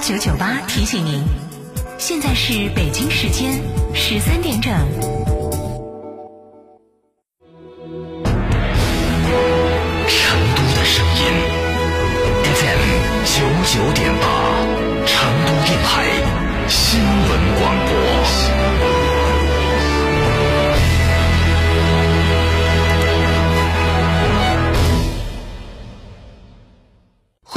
九九八提醒您，现在是北京时间十三点整。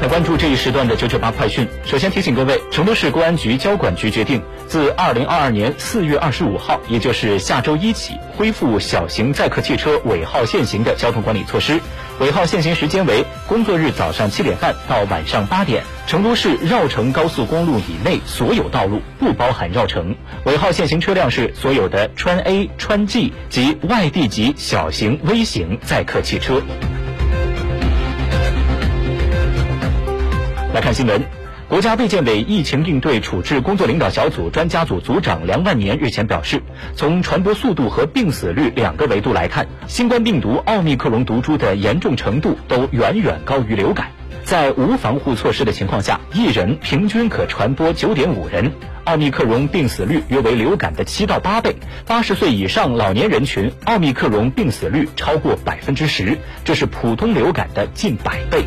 来关注这一时段的九九八快讯。首先提醒各位，成都市公安局交管局决定，自二零二二年四月二十五号，也就是下周一起，恢复小型载客汽车尾号限行的交通管理措施。尾号限行时间为工作日早上七点半到晚上八点。成都市绕城高速公路以内所有道路，不包含绕城。尾号限行车辆是所有的川 A、川 G 及外地级小型微型载客汽车。来看新闻，国家卫健委疫情应对处置工作领导小组专家组组长梁万年日前表示，从传播速度和病死率两个维度来看，新冠病毒奥密克戎毒株的严重程度都远远高于流感。在无防护措施的情况下，一人平均可传播九点五人，奥密克戎病死率约为流感的七到八倍。八十岁以上老年人群，奥密克戎病死率超过百分之十，这是普通流感的近百倍。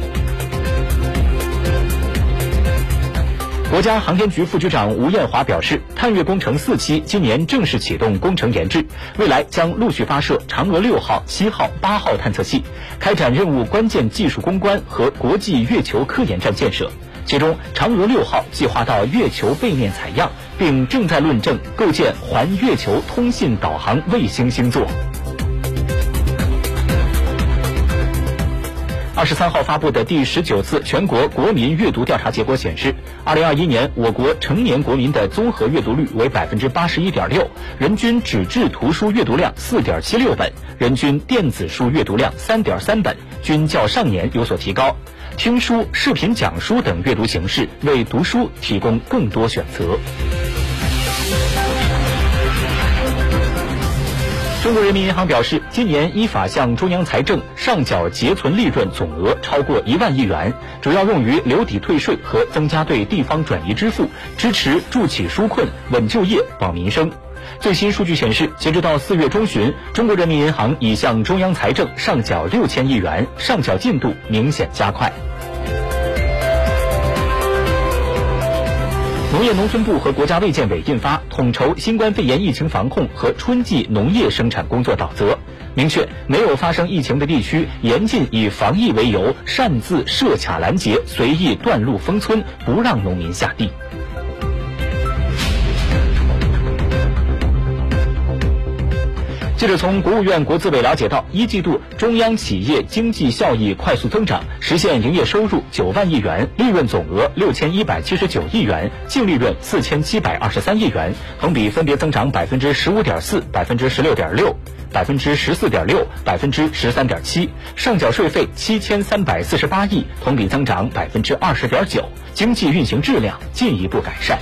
国家航天局副局长吴艳华表示，探月工程四期今年正式启动工程研制，未来将陆续发射嫦娥六号、七号、八号探测器，开展任务关键技术攻关和国际月球科研站建设。其中，嫦娥六号计划到月球背面采样，并正在论证构建环月球通信导航卫星星座。二十三号发布的第十九次全国国民阅读调查结果显示，二零二一年我国成年国民的综合阅读率为百分之八十一点六，人均纸质图书阅读量四点七六本，人均电子书阅读量三点三本，均较上年有所提高。听书、视频讲书等阅读形式为读书提供更多选择。中国人民银行表示，今年依法向中央财政上缴结存利润总额超过一万亿元，主要用于留抵退税和增加对地方转移支付，支持助企纾困、稳就业、保民生。最新数据显示，截止到四月中旬，中国人民银行已向中央财政上缴六千亿元，上缴进度明显加快。农业农村部和国家卫健委印发统筹新冠肺炎疫情防控和春季农业生产工作导则，明确没有发生疫情的地区，严禁以防疫为由擅自设卡拦截、随意断路封村，不让农民下地。记者从国务院国资委了解到，一季度中央企业经济效益快速增长，实现营业收入九万亿元，利润总额六千一百七十九亿元，净利润四千七百二十三亿元，同比分别增长百分之十五点四、百分之十六点六、百分之十四点六、百分之十三点七，上缴税费七千三百四十八亿，同比增长百分之二十点九，经济运行质量进一步改善。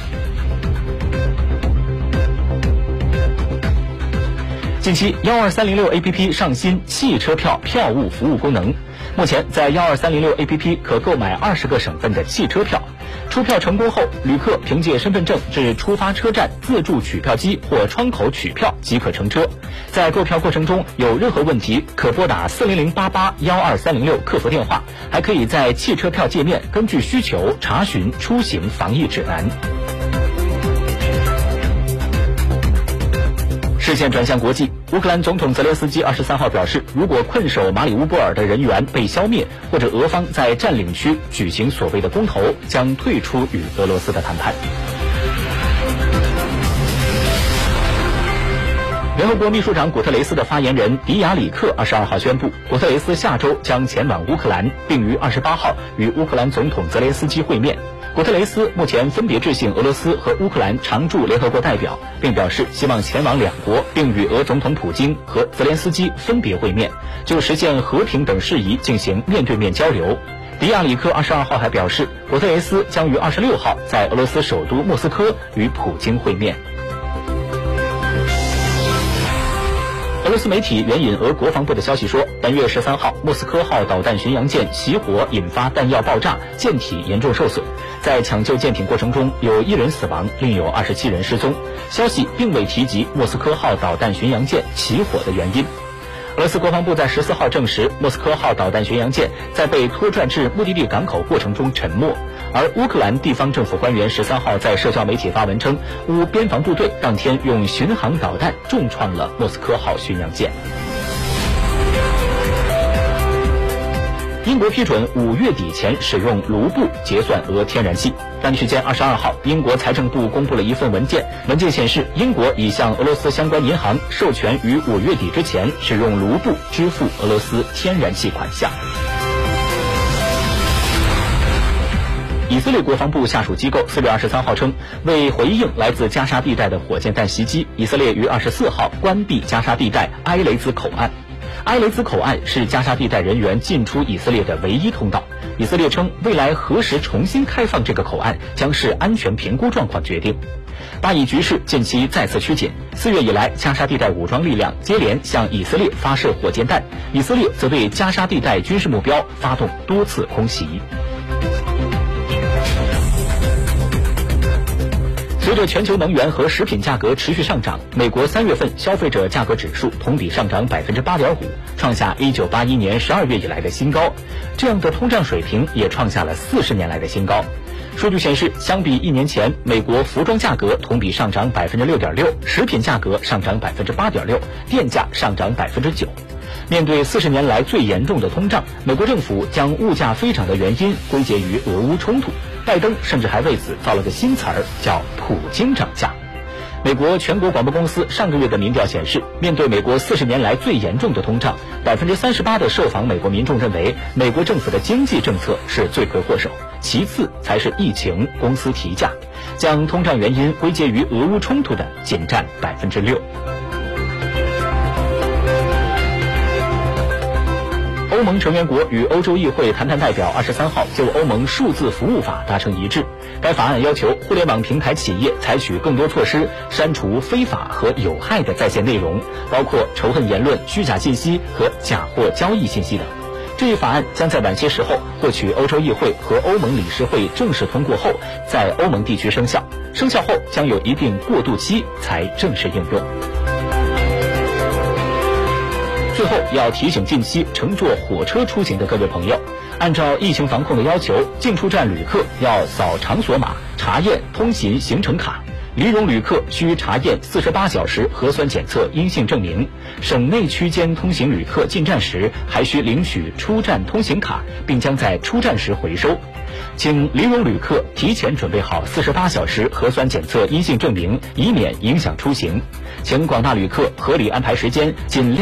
近期，幺二三零六 APP 上新汽车票票务服务功能。目前，在幺二三零六 APP 可购买二十个省份的汽车票。出票成功后，旅客凭借身份证至出发车站自助取票机或窗口取票即可乘车。在购票过程中有任何问题，可拨打四零零八八幺二三零六客服电话，还可以在汽车票界面根据需求查询出行防疫指南。视线转向国际，乌克兰总统泽连斯基二十三号表示，如果困守马里乌波尔的人员被消灭，或者俄方在占领区举行所谓的公投，将退出与俄罗斯的谈判。联合国秘书长古特雷斯的发言人迪亚里克二十二号宣布，古特雷斯下周将前往乌克兰，并于二十八号与乌克兰总统泽连斯基会面。古特雷斯目前分别致信俄罗斯和乌克兰常驻联合国代表，并表示希望前往两国，并与俄总统普京和泽连斯基分别会面，就实现和平等事宜进行面对面交流。迪亚里克二十二号还表示，古特雷斯将于二十六号在俄罗斯首都莫斯科与普京会面。俄罗斯媒体援引俄国防部的消息说，本月十三号，莫斯科号导弹巡洋舰起火，引发弹药爆炸，舰体严重受损。在抢救舰艇过程中，有一人死亡，另有二十七人失踪。消息并未提及莫斯科号导弹巡洋舰起火的原因。俄罗斯国防部在十四号证实，莫斯科号导弹巡洋舰在被拖拽至目的地港口过程中沉没。而乌克兰地方政府官员十三号在社交媒体发文称，乌边防部队当天用巡航导弹重创了莫斯科号巡洋舰。英国批准五月底前使用卢布结算俄天然气。当地时间二十二号，英国财政部公布了一份文件，文件显示，英国已向俄罗斯相关银行授权于五月底之前使用卢布支付俄罗斯天然气款项。以色列国防部下属机构四月二十三号称，为回应来自加沙地带的火箭弹袭击，以色列于二十四号关闭加沙地带埃雷兹口岸。埃雷兹口岸是加沙地带人员进出以色列的唯一通道。以色列称，未来何时重新开放这个口岸，将是安全评估状况决定。巴以局势近期再次趋紧，四月以来，加沙地带武装力量接连向以色列发射火箭弹，以色列则对加沙地带军事目标发动多次空袭。随着全球能源和食品价格持续上涨，美国三月份消费者价格指数同比上涨百分之八点五，创下一九八一年十二月以来的新高。这样的通胀水平也创下了四十年来的新高。数据显示，相比一年前，美国服装价格同比上涨百分之六点六，食品价格上涨百分之八点六，电价上涨百分之九。面对四十年来最严重的通胀，美国政府将物价飞涨的原因归结于俄乌冲突。拜登甚至还为此造了个新词儿，叫“普京涨价”。美国全国广播公司上个月的民调显示，面对美国四十年来最严重的通胀，百分之三十八的受访美国民众认为，美国政府的经济政策是罪魁祸首，其次才是疫情、公司提价。将通胀原因归结于俄乌冲突的仅占百分之六。欧盟成员国与欧洲议会谈判代表二十三号就欧盟数字服务法达成一致。该法案要求互联网平台企业采取更多措施，删除非法和有害的在线内容，包括仇恨言论、虚假信息和假货交易信息等。这一法案将在晚些时候获取欧洲议会和欧盟理事会正式通过后，在欧盟地区生效。生效后将有一定过渡期才正式应用。最后要提醒近期乘坐火车出行的各位朋友，按照疫情防控的要求，进出站旅客要扫场所码，查验通行行程卡；离蓉旅客需查验四十八小时核酸检测阴性证明；省内区间通行旅客进站时还需领取出站通行卡，并将在出站时回收。请离蓉旅客提前准备好四十八小时核酸检测阴性证明，以免影响出行。请广大旅客合理安排时间，尽量。